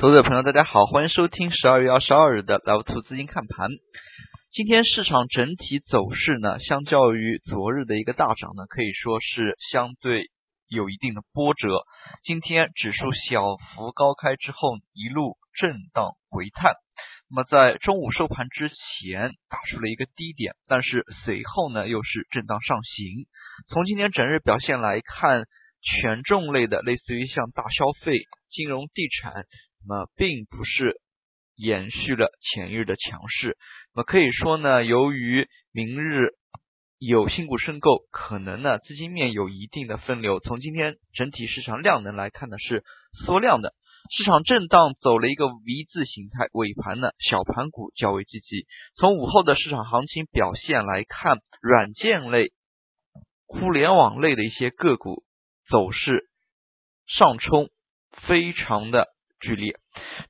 投资者朋友，大家好，欢迎收听十二月二十二日的 Live 图资金看盘。今天市场整体走势呢，相较于昨日的一个大涨呢，可以说是相对有一定的波折。今天指数小幅高开之后，一路震荡回探，那么在中午收盘之前打出了一个低点，但是随后呢又是震荡上行。从今天整日表现来看，权重类的，类似于像大消费、金融、地产。那并不是延续了前日的强势，那么可以说呢，由于明日有新股申购，可能呢资金面有一定的分流。从今天整体市场量能来看呢，是缩量的，市场震荡走了一个 V 字形态，尾盘呢小盘股较为积极。从午后的市场行情表现来看，软件类、互联网类的一些个股走势上冲，非常的。剧烈。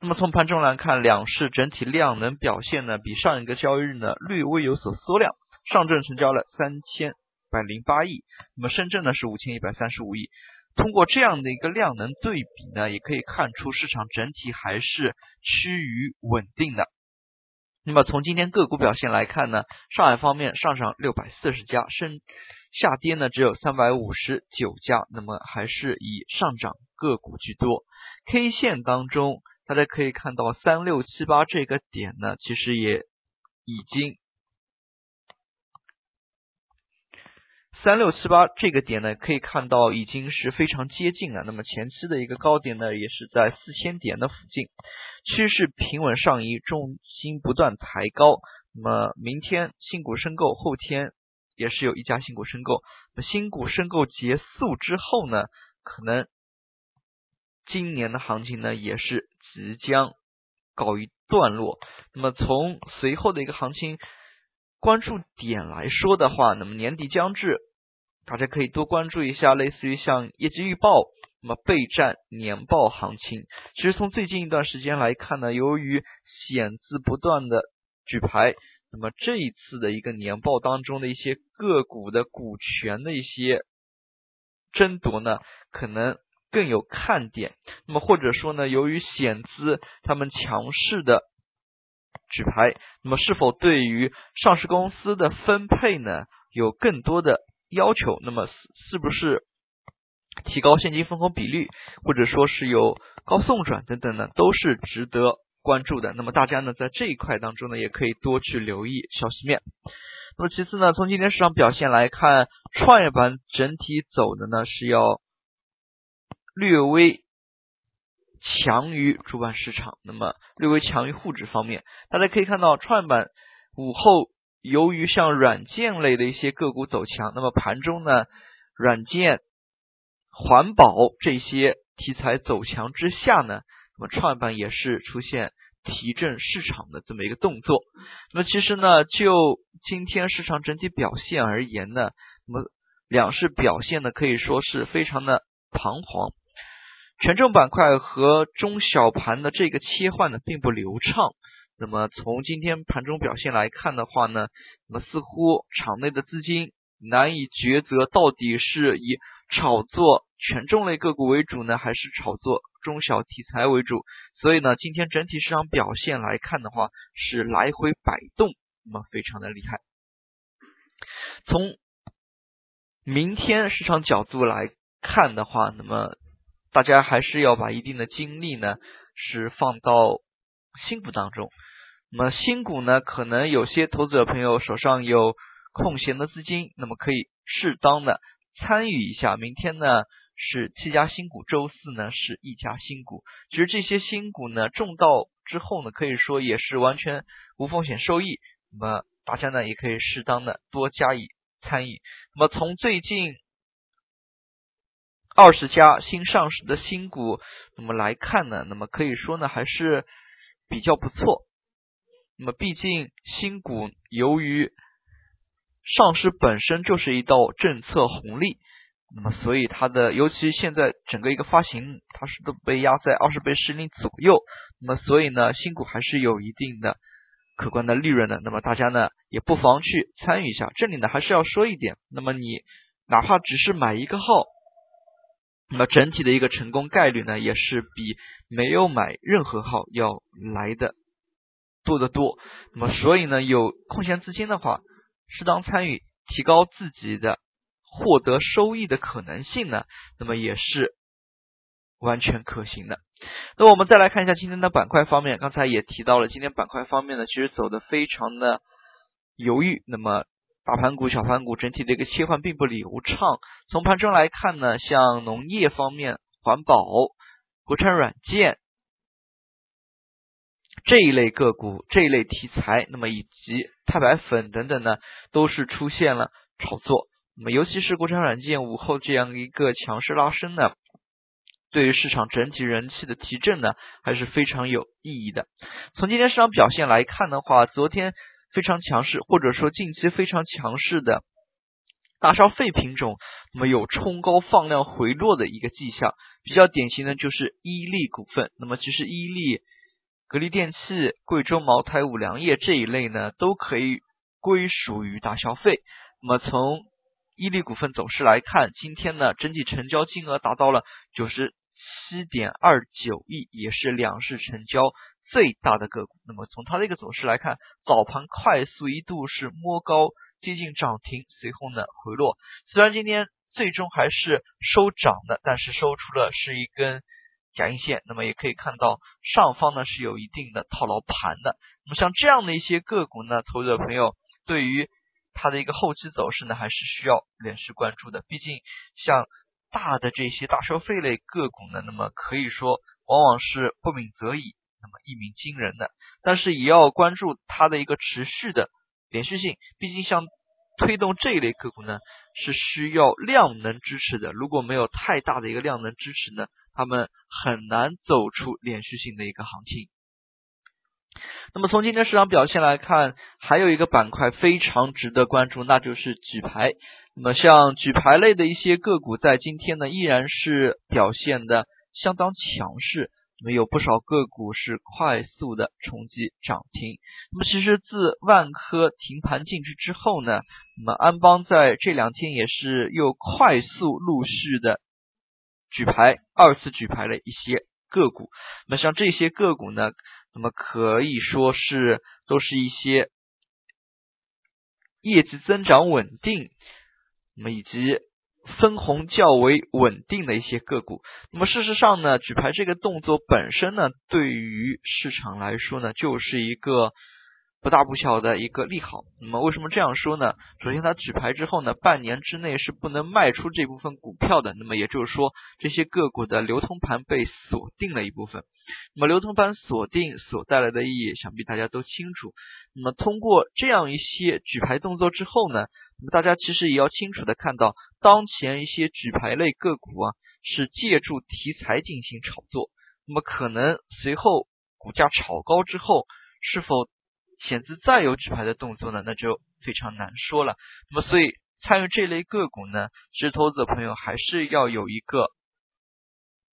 那么从盘中来看，两市整体量能表现呢，比上一个交易日呢略微有所缩量。上证成交了三千百零八亿，那么深圳呢是五千一百三十五亿。通过这样的一个量能对比呢，也可以看出市场整体还是趋于稳定的。那么从今天个股表现来看呢，上海方面上涨六百四十家，深下跌呢只有三百五十九家，那么还是以上涨个股居多。K 线当中，大家可以看到三六七八这个点呢，其实也已经三六七八这个点呢，可以看到已经是非常接近了。那么前期的一个高点呢，也是在四千点的附近，趋势平稳上移，重心不断抬高。那么明天新股申购，后天也是有一家新股申购。那新股申购结束之后呢，可能。今年的行情呢，也是即将告一段落。那么从随后的一个行情关注点来说的话，那么年底将至，大家可以多关注一下，类似于像业绩预报，那么备战年报行情。其实从最近一段时间来看呢，由于险资不断的举牌，那么这一次的一个年报当中的一些个股的股权的一些争夺呢，可能。更有看点，那么或者说呢，由于险资他们强势的举牌，那么是否对于上市公司的分配呢有更多的要求？那么是不是提高现金分红比率，或者说是有高送转等等呢，都是值得关注的。那么大家呢在这一块当中呢，也可以多去留意消息面。那么其次呢，从今天市场表现来看，创业板整体走的呢是要。略微强于主板市场，那么略微强于沪指方面，大家可以看到创业板午后由于像软件类的一些个股走强，那么盘中呢，软件、环保这些题材走强之下呢，那么创业板也是出现提振市场的这么一个动作。那么其实呢，就今天市场整体表现而言呢，那么两市表现呢可以说是非常的彷徨。权重板块和中小盘的这个切换呢，并不流畅。那么从今天盘中表现来看的话呢，那么似乎场内的资金难以抉择，到底是以炒作权重类个股为主呢，还是炒作中小题材为主？所以呢，今天整体市场表现来看的话，是来回摆动，那么非常的厉害。从明天市场角度来看的话，那么。大家还是要把一定的精力呢，是放到新股当中。那么新股呢，可能有些投资者朋友手上有空闲的资金，那么可以适当的参与一下。明天呢是七家新股，周四呢是一家新股。其实这些新股呢中到之后呢，可以说也是完全无风险收益。那么大家呢也可以适当的多加以参与。那么从最近。二十家新上市的新股，那么来看呢，那么可以说呢还是比较不错。那么毕竟新股由于上市本身就是一道政策红利，那么所以它的尤其现在整个一个发行，它是都被压在二十倍市盈左右，那么所以呢新股还是有一定的可观的利润的。那么大家呢也不妨去参与一下。这里呢还是要说一点，那么你哪怕只是买一个号。那么整体的一个成功概率呢，也是比没有买任何号要来的多得多。那么所以呢，有空闲资金的话，适当参与，提高自己的获得收益的可能性呢，那么也是完全可行的。那我们再来看一下今天的板块方面，刚才也提到了，今天板块方面呢，其实走的非常的犹豫。那么大盘股、小盘股整体的一个切换并不流畅。从盘中来看呢，像农业方面、环保、国产软件这一类个股、这一类题材，那么以及钛白粉等等呢，都是出现了炒作。那么尤其是国产软件午后这样一个强势拉升呢。对于市场整体人气的提振呢，还是非常有意义的。从今天市场表现来看的话，昨天非常强势，或者说近期非常强势的大消费品种，那么有冲高放量回落的一个迹象。比较典型的就是伊利股份。那么其实伊利、格力电器、贵州茅台、五粮液这一类呢，都可以归属于大消费。那么从伊利股份走势来看，今天呢整体成交金额达到了九十。七点二九亿也是两市成交最大的个股。那么从它的一个走势来看，早盘快速一度是摸高接近涨停，随后呢回落。虽然今天最终还是收涨的，但是收出了是一根假阴线。那么也可以看到上方呢是有一定的套牢盘的。那么像这样的一些个股呢，投资者朋友对于它的一个后期走势呢，还是需要连续关注的。毕竟像。大的这些大消费类个股呢，那么可以说往往是不鸣则已，那么一鸣惊人的。但是也要关注它的一个持续的连续性，毕竟像推动这一类个股呢，是需要量能支持的。如果没有太大的一个量能支持呢，他们很难走出连续性的一个行情。那么从今天市场表现来看，还有一个板块非常值得关注，那就是举牌。那么像举牌类的一些个股，在今天呢依然是表现的相当强势，那么有不少个股是快速的冲击涨停。那么其实自万科停盘进去之后呢，那么安邦在这两天也是又快速陆续的举牌，二次举牌了一些个股。那么像这些个股呢，那么可以说是都是一些业绩增长稳定。那么以及分红较为稳定的一些个股，那么事实上呢，举牌这个动作本身呢，对于市场来说呢，就是一个不大不小的一个利好。那么为什么这样说呢？首先，它举牌之后呢，半年之内是不能卖出这部分股票的。那么也就是说，这些个股的流通盘被锁定了一部分。那么流通盘锁定所带来的意义，想必大家都清楚。那么通过这样一些举牌动作之后呢？那么大家其实也要清楚的看到，当前一些举牌类个股啊，是借助题材进行炒作。那么可能随后股价炒高之后，是否险资再有举牌的动作呢？那就非常难说了。那么所以参与这类个股呢，其实投资者朋友还是要有一个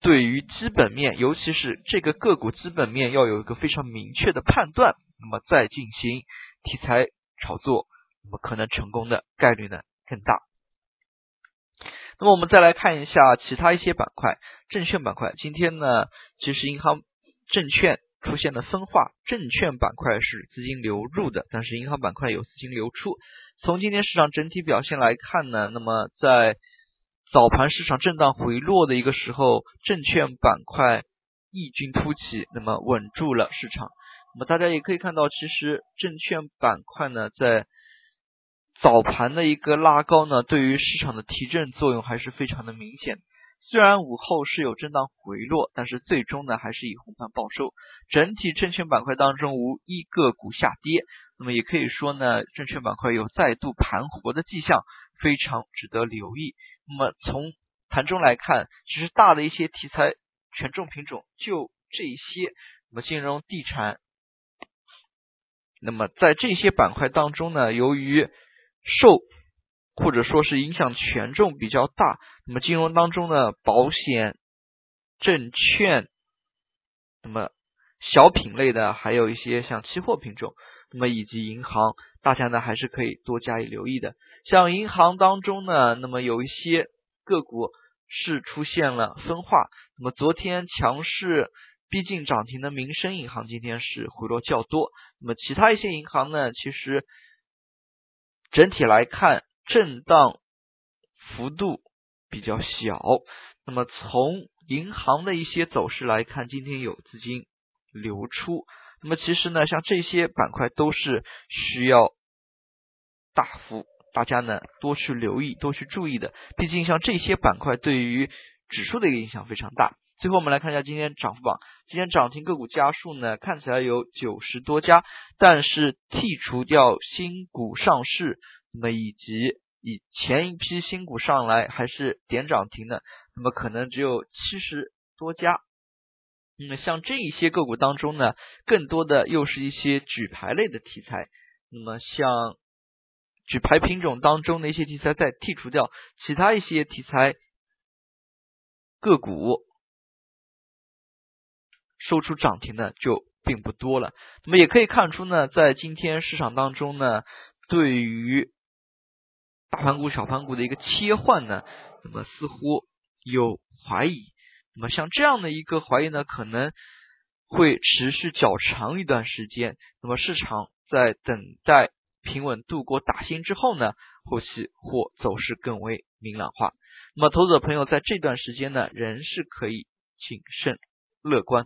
对于基本面，尤其是这个个股基本面要有一个非常明确的判断，那么再进行题材炒作。那么可能成功的概率呢更大。那么我们再来看一下其他一些板块，证券板块。今天呢，其实银行、证券出现了分化，证券板块是资金流入的，但是银行板块有资金流出。从今天市场整体表现来看呢，那么在早盘市场震荡回落的一个时候，证券板块异军突起，那么稳住了市场。那么大家也可以看到，其实证券板块呢，在早盘的一个拉高呢，对于市场的提振作用还是非常的明显。虽然午后是有震荡回落，但是最终呢还是以红盘报收。整体证券板块当中无一个股下跌，那么也可以说呢，证券板块有再度盘活的迹象，非常值得留意。那么从盘中来看，其实大的一些题材权重品种就这些，那么金融、地产，那么在这些板块当中呢，由于受或者说是影响权重比较大，那么金融当中呢，保险、证券，那么小品类的还有一些像期货品种，那么以及银行，大家呢还是可以多加以留意的。像银行当中呢，那么有一些个股是出现了分化。那么昨天强势逼近涨停的民生银行今天是回落较多。那么其他一些银行呢，其实整体来看震荡幅度比较小。那么从银行的一些走势来看，今天有资金流出。那么其实呢，像这些板块都是需要大幅大家呢多去留意、多去注意的。毕竟像这些板块对于指数的一个影响非常大。最后我们来看一下今天涨幅榜，今天涨停个股家数呢看起来有九十多家，但是剔除掉新股上市，那么以及以前一批新股上来还是点涨停的，那么可能只有七十多家。那么像这一些个股当中呢，更多的又是一些举牌类的题材。那么像举牌品种当中的一些题材，再剔除掉其他一些题材个股，收出涨停的就并不多了。那么也可以看出呢，在今天市场当中呢，对于大盘股、小盘股的一个切换呢，那么似乎有怀疑。那么像这样的一个怀疑呢，可能会持续较长一段时间。那么市场在等待平稳度过大新之后呢，后期或走势更为明朗化。那么投资者朋友在这段时间呢，仍是可以谨慎乐观